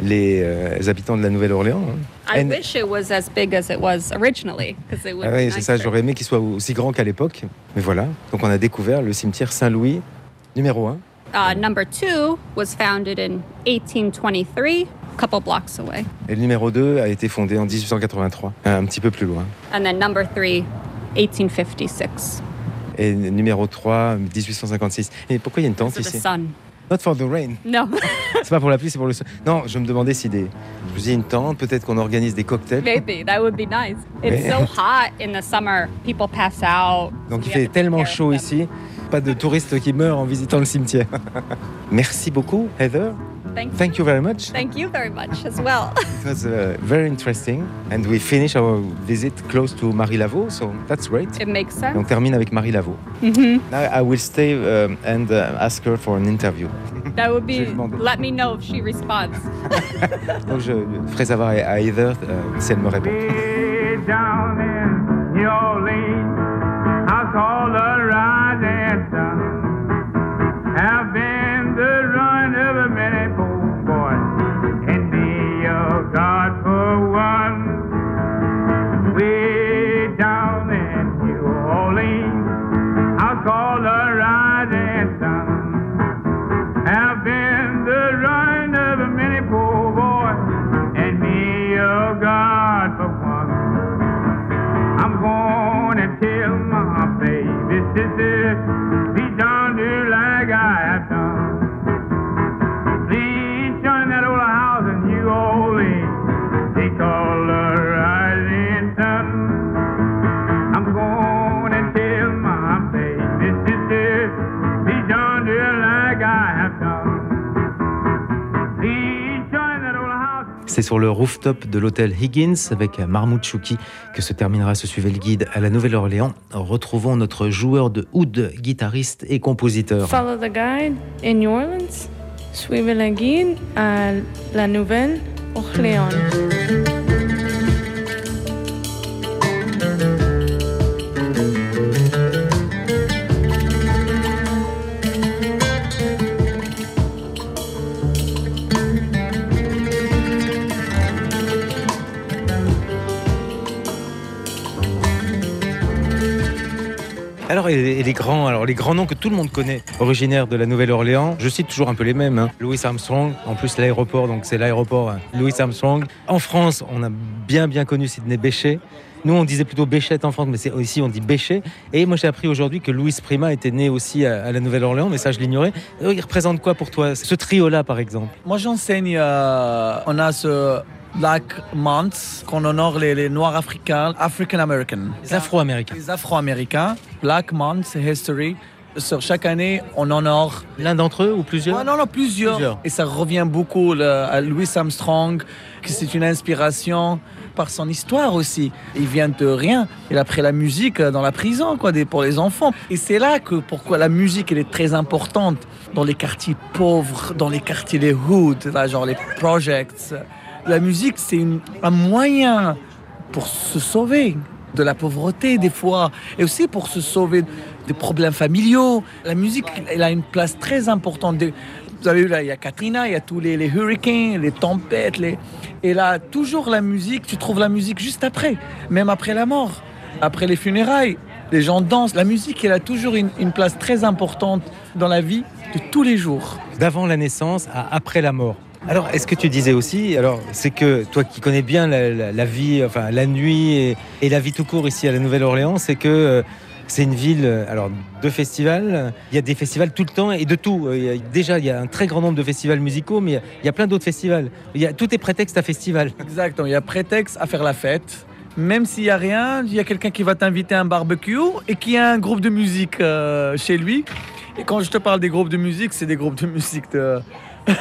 euh, les euh, habitants de la Nouvelle-Orléans. hein. I And- wish it was as big as it was originally, because it would Ah c'est ça, j'aurais aimé qu'il soit aussi grand qu'à l'époque. Mais voilà, donc on a découvert le cimetière Saint-Louis, numéro 1. Uh, number two was founded in 1823, a couple blocks away. Et le numéro 2 a été fondé en 1883, un petit peu plus loin. And then number three, 1856. Et numéro 3, 1856. Et pourquoi il y a une tente ici? Not for the rain. No. C'est pas pour la pluie, c'est pour le soleil. Non, je me demandais si des. Je vous ai une tente, peut-être qu'on organise des cocktails. Maybe that would be nice. It's Mais- so hot in the summer, people pass out. Donc il fait tellement chaud them. ici, pas de touristes qui meurent en visitant le cimetière. Merci beaucoup, Heather. Thank you. Thank you very much. Thank you very much as well. It was uh, very interesting. And we finish our visit close to Marie Laveau, so that's great. it makes Et sense. on termine avec Marie Laveau. Mhm. Now I will stay um, and uh, ask her for an interview. That would be. Let me know if she responds. Donc je ferai savoir à Heather euh, si elle me répond. Down in New Orleans, I call the rising sun. C'est sur le rooftop de l'hôtel Higgins avec Marmoud Chouki que se terminera ce suivi le guide à la Nouvelle-Orléans. Retrouvons notre joueur de oud, guitariste et compositeur. Follow the guide in New Orleans. Suivez le guide à la Nouvelle-Orléans. Et les grands, alors les grands noms que tout le monde connaît, originaires de la Nouvelle-Orléans, je cite toujours un peu les mêmes. hein. Louis Armstrong, en plus l'aéroport, donc c'est l'aéroport hein, Louis Armstrong. En France, on a bien bien connu Sidney Bechet. Nous, on disait plutôt Béchette en France, mais ici on dit Béchet. Et moi, j'ai appris aujourd'hui que Louis Prima était né aussi à, à la Nouvelle-Orléans, mais ça, je l'ignorais. Euh, Il représente quoi pour toi, ce trio-là, par exemple? Moi, j'enseigne. euh, on a ce Black Month qu'on honore les, les Noirs africains, African American. Les Afro-Américains. Les Afro-Américains. Black Month, History. Sur chaque année, on honore. L'un d'entre eux ou plusieurs? Ouais, Non, non, plusieurs. Plusieurs. Et ça revient beaucoup le- à Louis Armstrong, que c'est une inspiration par son histoire aussi. Il vient de rien. Il a pris la musique dans la prison, quoi, pour les enfants. Et c'est là que pourquoi la musique elle est très importante dans les quartiers pauvres, dans les quartiers des hoods, là, genre les projects. La musique, c'est un moyen pour se sauver de la pauvreté des fois et aussi pour se sauver des problèmes familiaux. La musique, elle a une place très importante. Vous avez vu là, il y a Katrina, il y a tous les, hurricanes, les tempêtes, les... et là toujours la musique. Tu trouves la musique juste après, même après la mort, après les funérailles. Les gens dansent. La musique, elle a toujours une place très importante dans la vie de tous les jours. D'avant la naissance à après la mort. Alors, est-ce que tu disais aussi, alors, c'est que toi qui connais bien la, vie, enfin la nuit et, la vie tout court ici à la Nouvelle-Orléans, c'est que euh, c'est une ville, euh, alors, de festivals. Il y a des festivals tout le temps et de tout. Euh, il y a- déjà, il y a un très grand nombre de festivals musicaux, mais il y a, plein d'autres festivals. Il y a, tout est prétexte à festival. Exactement, il y a prétexte à faire la fête. Même s'il n'y a rien, il y a quelqu'un qui va t'inviter à un barbecue et qui a un groupe de musique chez lui. Et quand je te parle des groupes de musique, c'est des groupes de musique de,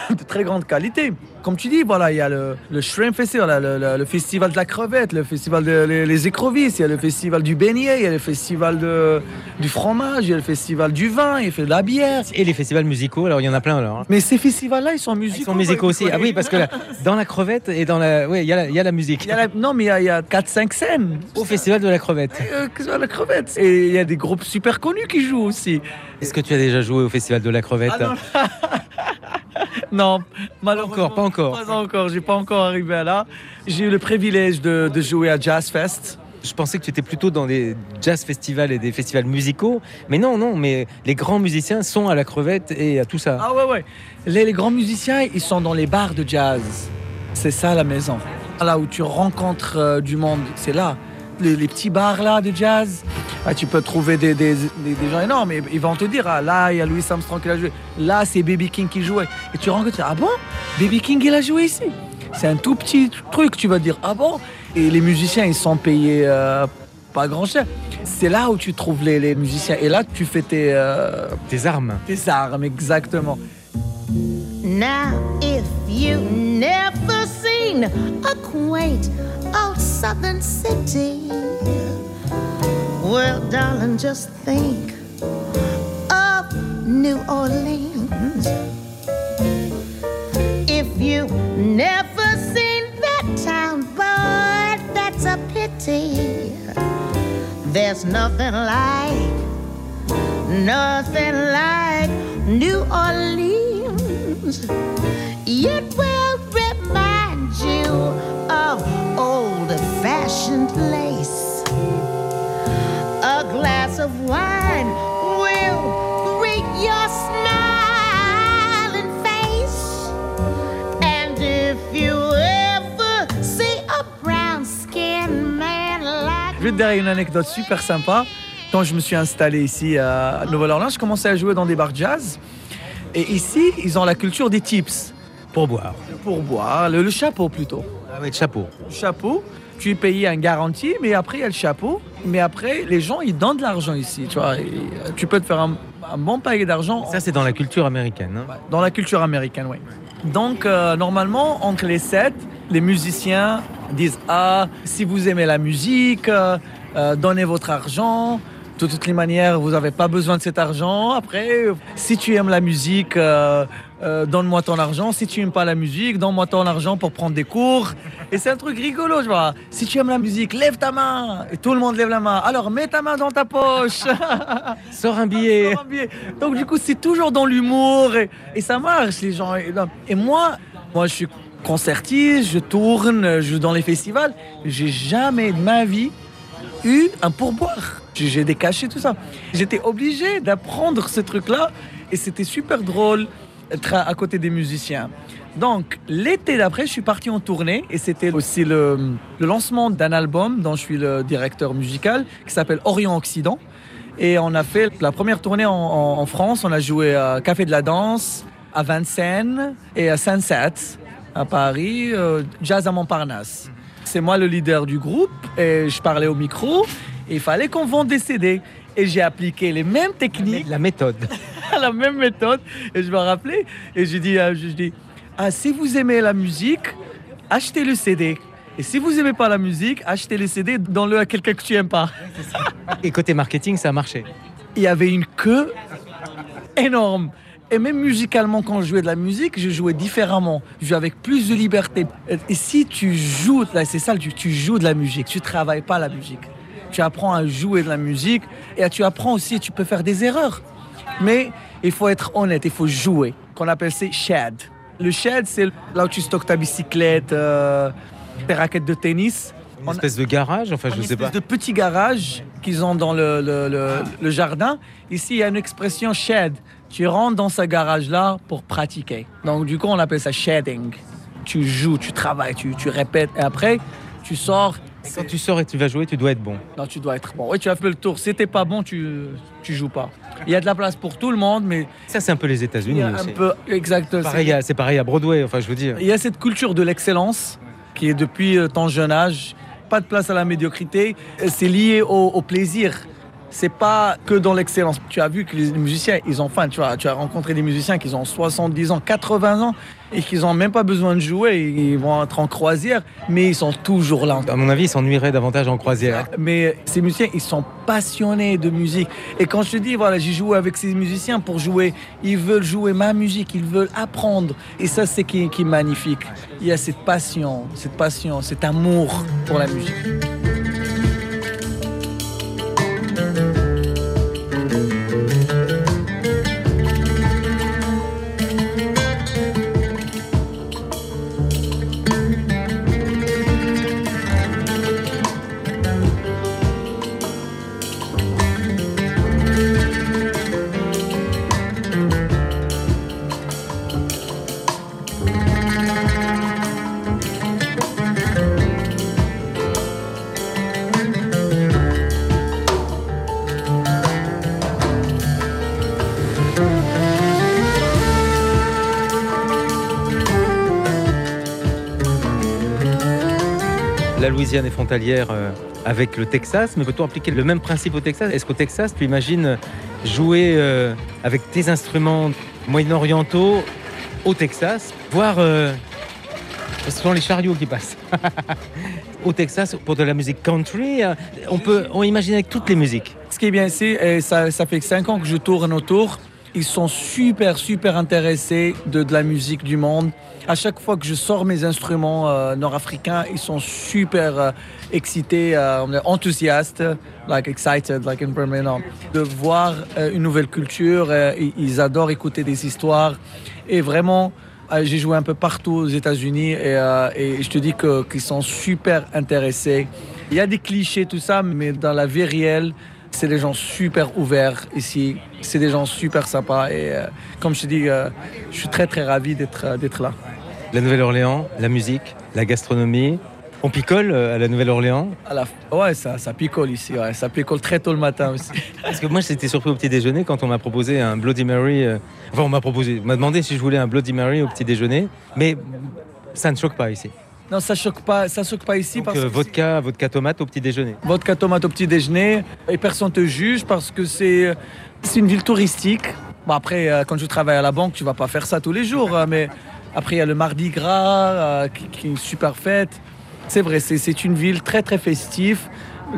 de très grande qualité. Comme tu dis, voilà, il y a le, le Shrimp Festival, le, le- le festival de la crevette, le festival des les, les écrevisses, il y a le festival du beignet, il y a le festival de, du fromage, il y a le festival du vin, il y a de la bière. Et les festivals musicaux, alors il y en a plein alors. hein. Mais ces festivals-là, ils sont musicaux. Ils sont musicaux aussi. Ah oui, parce que là, dans la crevette et dans la, oui, il y, a la- il y a la musique. Il y a la- non, mais il y a, a 4-5 scènes. Au festival de la crevette. Euh, la crevette. Et il y a des groupes super connus qui jouent aussi. Est-ce que tu as déjà joué au festival de la crevette Ah Non, malheureusement. encore, pas encore. Pas encore, j'ai pas encore arrivé à là. J'ai eu le privilège de, de jouer à Jazz Fest. Je pensais que tu étais plutôt dans des jazz festivals et des festivals musicaux. Mais non, non, mais les grands musiciens sont à la crevette et à tout ça. Ah ouais, ouais. Les, les grands musiciens, ils sont dans les bars de jazz. C'est ça la maison. Là où tu rencontres euh, du monde, c'est là. Les, les petits bars là de jazz, ah, tu peux trouver des, des- des- des gens énormes. Et ils vont te dire, ah, là, il y a Louis Armstrong qui a joué. Là, c'est Baby King qui jouait. Et tu rencontres, ah bon? Baby King, il a joué ici. C'est un tout petit truc, tu vas dire, ah bon? Et les musiciens, ils sont payés euh, pas grand cher. C'est là où tu trouves les, les musiciens. Et là, tu fais tes, euh, Tes armes. tes armes, exactement. Now, if you never seen a quaint old southern city, well, darling, just think of New Orleans. If you never seen that town, boy, that's a pity. There's nothing like, nothing like New Orleans. Will remind A glass of wine will your face. And if you ever see a brown man like Je vais te une anecdote super sympa. Quand je me suis installé ici à Nouvelle-Orléans, je commençais à jouer dans des bars jazz. Et ici, ils ont la culture des tips. Pour boire. Pour boire, le, le chapeau plutôt. Ah de chapeau. Le chapeau, tu es payé un garantie, mais après, il y a le chapeau. Mais après, les gens, ils donnent de l'argent ici. Tu vois, Et, euh, tu peux te faire un, un bon paquet d'argent Ça, c'est dans la culture américaine. hein. dans la culture américaine, oui. Donc, euh, normalement, entre les 7 les musiciens disent Ah, si vous aimez la musique, euh, euh, donnez votre argent. De toutes les manières, vous n'avez pas besoin de cet argent. Après, si tu aimes la musique, euh, donne-moi ton argent. Si tu n'aimes pas la musique, donne-moi ton argent pour prendre des cours. Et c'est un truc rigolo, je vois. Si tu aimes la musique, lève ta main. Et tout le monde lève la main. Alors, mets ta main dans ta poche. Sors un billet. Sors un billet. Donc, du coup, c'est toujours dans l'humour. Et, et ça marche, les gens. Et, et moi, moi, je suis concertiste, je tourne, je joue dans les festivals. J'ai jamais de ma vie eu un pourboire. J'ai des cachets, tout ça. J'étais obligé d'apprendre ce truc-là et c'était super drôle d'être à, côté des musiciens. Donc, l'été d'après, je suis parti en tournée et c'était aussi le, lancement d'un album dont je suis le directeur musical qui s'appelle Orient-Occident. Et on a fait la première tournée en France. On a joué à Café de la Danse, à Vincennes et à Sunset, à Paris, euh, Jazz à Montparnasse. C'est moi le leader du groupe et je parlais au micro. Et il fallait qu'on vende des CD. Et j'ai appliqué les mêmes techniques. La méthode. la même méthode. Et je me rappelais. Et j'ai dit, euh, je dis, ah, si vous aimez la musique, achetez le CD. Et si vous aimez pas la musique, achetez le CD, donne-le à quelqu'un que tu aimes pas. Et côté marketing, ça a marché. Il y avait une queue énorme. Et même musicalement, quand je jouais de la musique, je jouais différemment. Je jouais avec plus de liberté. Et si tu joues, c'est ça, tu, tu joues de la musique, tu travailles pas la musique. Tu apprends à jouer de la musique et tu apprends aussi, tu peux faire des erreurs. Mais il faut être honnête, il faut jouer. Qu'on appelle ça shed. Le shed, c'est là où tu stockes ta bicyclette, euh, tes raquettes de tennis. Une espèce de garage, enfin, je Une sais pas. espèce de petit garage qu'ils ont dans le, le- le- le jardin. Ici, il y a une expression shed. Tu rentres dans ce garage-là pour pratiquer. Donc, du coup, on appelle ça shedding. Tu joues, tu travailles, tu, tu répètes. Et après, tu sors. Et quand tu sors et tu vas jouer, tu dois être bon. Non, tu dois être bon. Oui, tu as fait le tour. Si t'es pas bon, tu, tu joues pas. Il y a de la place pour tout le monde, mais Ça, c'est un peu les États-Unis y a un aussi. peu. Exact. Pareil, c'est- à- pareil à Broadway, enfin, je veux dire. il y a cette culture de l'excellence qui est depuis euh, ton jeune âge. Pas de place à la médiocrité. Euh, C'est lié au, au plaisir. C'est pas que dans l'excellence. Tu as vu que les musiciens, ils ont faim. Tu as, tu as rencontré des musiciens qui ont 70 ans, 80 ans et qui n'ont même pas besoin de jouer. Ils vont être en croisière, mais ils sont toujours là. À mon avis, ils s'ennuieraient davantage en croisière. Mais ces musiciens, ils sont passionnés de musique. Et quand je te dis, voilà, j'ai joué avec ces musiciens pour jouer, ils veulent jouer ma musique, ils veulent apprendre. Et ça, c'est qui, qui est magnifique. Il y a cette passion, cette passion, cet amour pour la musique. La Est frontalière euh, avec le Texas, mais peut-on appliquer le même principe au Texas? Est-ce qu'au Texas, tu imagines jouer euh, avec tes instruments moyen-orientaux au Texas, voire euh, ce sont les chariots qui passent. au Texas, pour de la musique country, euh, on peut on imagine avec toutes les musiques. Ce qui est bien et ça, ça fait 5 ans que je tourne autour, ils sont super, super intéressés de, de la musique du monde. À chaque fois que je sors mes instruments euh, nord-africains, ils sont super euh, excités, euh, enthousiastes, like excited, like in Birmingham, de voir euh, une nouvelle culture. ils- adorent écouter des histoires. Et vraiment, j'ai joué un peu partout aux États-Unis et, je te dis qu'ils sont super intéressés. Il y a des clichés, tout ça, mais dans la vie réelle, c'est des gens super ouverts ici. C'est des gens super sympas. Et euh, comme je te dis, euh, je suis très très ravi d'être euh, d'être là. La Nouvelle-Orléans, la musique, la gastronomie. On picole à la Nouvelle-Orléans? La... Ouais, ça, ça picole ici. Ouais. Ça picole très tôt le matin aussi. Parce que moi, j'étais surpris au petit déjeuner quand on m'a proposé un Bloody Mary. euh, Enfin, on m'a proposé, m'a demandé si je voulais un Bloody Mary au petit déjeuner. Mais ça ne choque pas ici. Non, ça choque pas, ça choque pas ici Donc, parce euh, que vodka, vodka tomate au petit déjeuner. vodka tomate au petit déjeuner et personne te juge parce que c'est c'est une ville touristique. Bon après, euh, quand je travaille à la banque, tu vas pas faire ça tous les jours, euh, mais Après, il y a le Mardi Gras, euh, qui, qui est une super fête. C'est vrai, c'est- c'est une ville très très festive.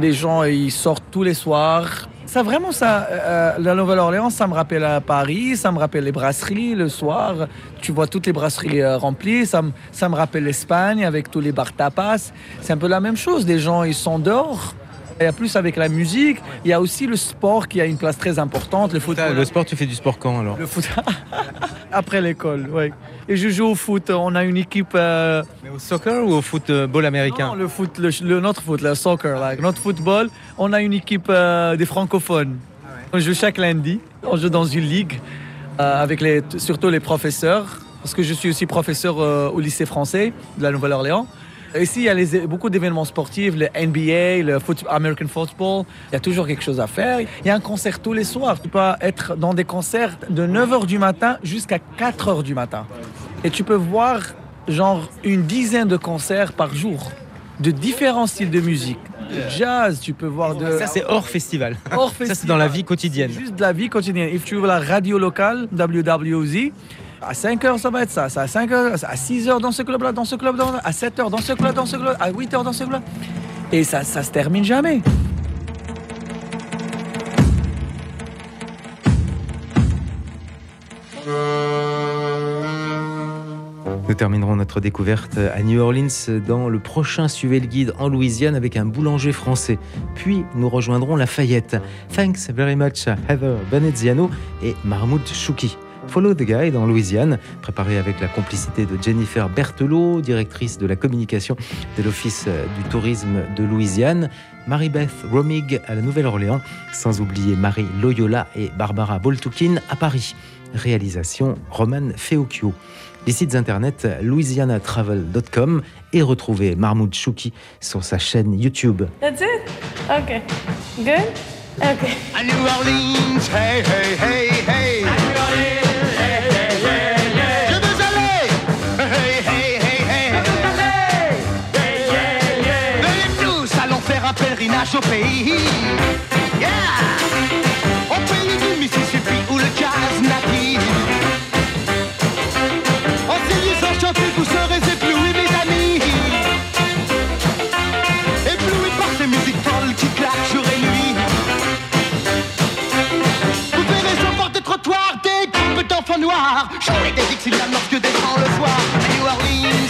Les gens, ils sortent tous les soirs. Ça, vraiment, ça, euh, la Nouvelle-Orléans, ça me rappelle Paris, ça me rappelle les brasseries le soir. Tu vois toutes les brasseries euh, remplies. Ça, me- ça me rappelle l'Espagne avec tous les bars tapas. C'est un peu la même chose. Les gens, ils sont dehors. Il y a plus avec la musique. Il y a aussi le sport qui a une place très importante. Le football. Le sport, tu fais du sport quand alors Le foot. Après l'école, oui. Et je joue au foot. On a une équipe. euh, Mais au soccer ou au football américain non, le foot, le, le- notre foot, le soccer, like, notre football. On a une équipe euh, des francophones. On joue chaque lundi. On joue dans une ligue euh, avec les, surtout les professeurs, parce que je suis aussi professeur euh, au lycée français de la Nouvelle-Orléans. Ici, il y a les- beaucoup d'événements sportifs, le NBA, le foot- American football. Il y a toujours quelque chose à faire. Il y a un concert tous les soirs. Tu peux être dans des concerts de 9h du matin jusqu'à 4h du matin. Et tu peux voir genre une dizaine de concerts par jour de différents styles de musique. De jazz, tu peux voir de... Ça, c'est hors festival. Hors Ça, c'est dans la vie quotidienne. Juste de la vie quotidienne. Et tu veux la radio locale, WWZ, à 5 heures, ça va être ça. ça à 5 heures, à 6 heures dans ce club-là, dans ce club, dans, à 7 heures dans ce club, dans ce club, à 8 heures dans ce club. Et ça, ça se termine jamais. Nous terminerons notre découverte à New Orleans dans le prochain Suivez le guide en Louisiane avec un boulanger français. Puis nous rejoindrons Lafayette. Thanks very much Heather Veneziano et Mahmoud Chouki. Follow the Guide en Louisiane, préparé avec la complicité de Jennifer Berthelot, directrice de la communication de l'Office du tourisme de Louisiane, Marie-Beth Romig à la Nouvelle-Orléans, sans oublier Marie Loyola et Barbara Boltukin à Paris. Réalisation Roman Feocchio. Les sites internet louisianatravel.com et retrouvez Mahmoud Chouki sur sa chaîne YouTube. That's it? Okay. Good? Okay. À New Orleans, hey, hey, hey, hey. voyage au pays. Yeah au pays du Mississippi où le jazz natif. En s'élise enchanté, vous serez éblouis, mes amis. Éblouis par ces musiques folles qui claquent jour et nuit. Vous verrez sur bord des trottoirs des groupes d'enfants noirs. Jouer des Dixieland lorsque des grands le soir. À New Orleans.